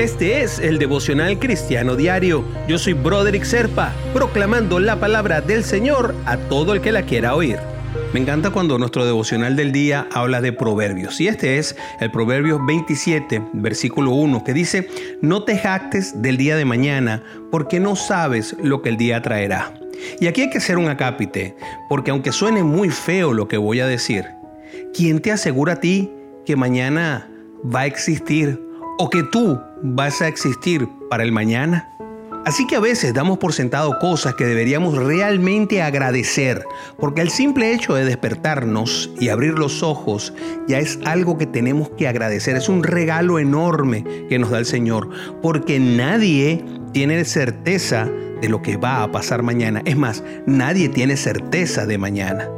Este es el devocional cristiano diario. Yo soy Broderick Serpa, proclamando la palabra del Señor a todo el que la quiera oír. Me encanta cuando nuestro devocional del día habla de proverbios. Y este es el Proverbio 27, versículo 1, que dice, no te jactes del día de mañana, porque no sabes lo que el día traerá. Y aquí hay que hacer un acápite, porque aunque suene muy feo lo que voy a decir, ¿quién te asegura a ti que mañana va a existir o que tú vas a existir para el mañana. Así que a veces damos por sentado cosas que deberíamos realmente agradecer, porque el simple hecho de despertarnos y abrir los ojos ya es algo que tenemos que agradecer, es un regalo enorme que nos da el Señor, porque nadie tiene certeza de lo que va a pasar mañana, es más, nadie tiene certeza de mañana.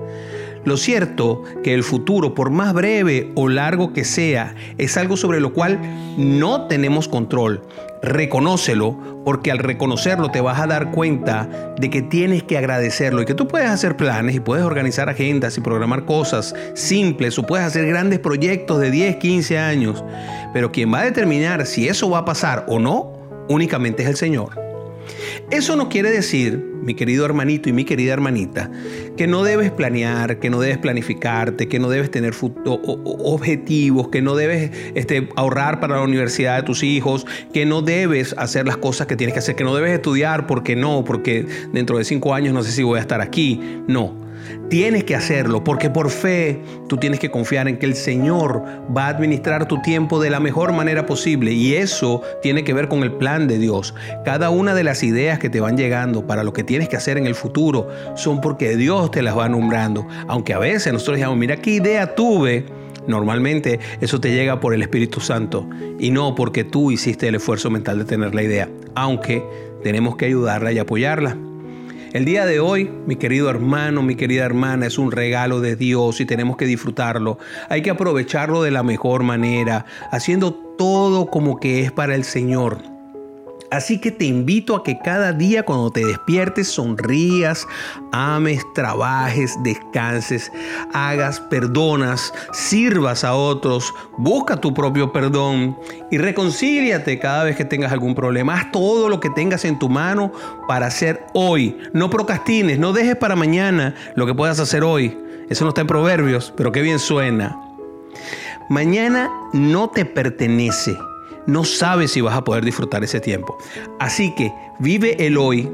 Lo cierto que el futuro, por más breve o largo que sea, es algo sobre lo cual no tenemos control. Reconócelo porque al reconocerlo te vas a dar cuenta de que tienes que agradecerlo y que tú puedes hacer planes y puedes organizar agendas y programar cosas simples o puedes hacer grandes proyectos de 10, 15 años. Pero quien va a determinar si eso va a pasar o no, únicamente es el Señor. Eso no quiere decir, mi querido hermanito y mi querida hermanita, que no debes planear, que no debes planificarte, que no debes tener objetivos, que no debes este, ahorrar para la universidad de tus hijos, que no debes hacer las cosas que tienes que hacer, que no debes estudiar porque no, porque dentro de cinco años no sé si voy a estar aquí. No, Tienes que hacerlo porque por fe tú tienes que confiar en que el Señor va a administrar tu tiempo de la mejor manera posible y eso tiene que ver con el plan de Dios. Cada una de las ideas que te van llegando para lo que tienes que hacer en el futuro son porque Dios te las va nombrando. Aunque a veces nosotros digamos, mira qué idea tuve. Normalmente eso te llega por el Espíritu Santo y no porque tú hiciste el esfuerzo mental de tener la idea, aunque tenemos que ayudarla y apoyarla. El día de hoy, mi querido hermano, mi querida hermana, es un regalo de Dios y tenemos que disfrutarlo. Hay que aprovecharlo de la mejor manera, haciendo todo como que es para el Señor. Así que te invito a que cada día cuando te despiertes sonrías, ames, trabajes, descanses, hagas, perdonas, sirvas a otros, busca tu propio perdón y reconcíliate cada vez que tengas algún problema. Haz todo lo que tengas en tu mano para hacer hoy. No procrastines, no dejes para mañana lo que puedas hacer hoy. Eso no está en proverbios, pero qué bien suena. Mañana no te pertenece no sabes si vas a poder disfrutar ese tiempo. Así que vive el hoy,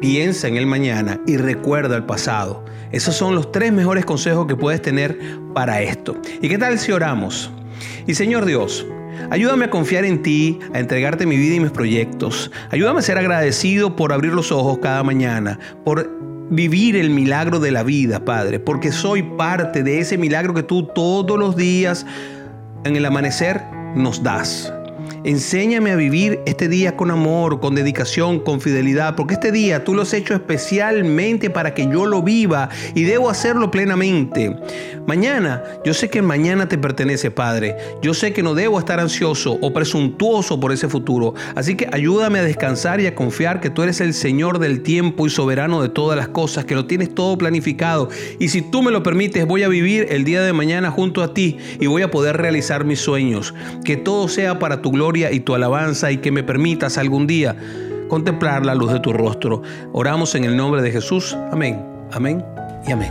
piensa en el mañana y recuerda el pasado. Esos son los tres mejores consejos que puedes tener para esto. ¿Y qué tal si oramos? Y Señor Dios, Ayúdame a confiar en ti, a entregarte mi vida y mis proyectos. Ayúdame a ser agradecido por abrir los ojos cada mañana, por vivir el milagro de la vida, Padre, porque soy parte de ese milagro que tú todos los días en el amanecer nos das. Enséñame a vivir este día con amor, con dedicación, con fidelidad, porque este día tú lo has hecho especialmente para que yo lo viva y debo hacerlo plenamente. Mañana, yo sé que mañana te pertenece, Padre. Yo sé que no debo estar ansioso o presuntuoso por ese futuro. Así que ayúdame a descansar y a confiar que tú eres el Señor del tiempo y soberano de todas las cosas, que lo tienes todo planificado. Y si tú me lo permites, voy a vivir el día de mañana junto a ti y voy a poder realizar mis sueños. Que todo sea para tu y tu alabanza y que me permitas algún día contemplar la luz de tu rostro. Oramos en el nombre de Jesús. Amén, amén y amén.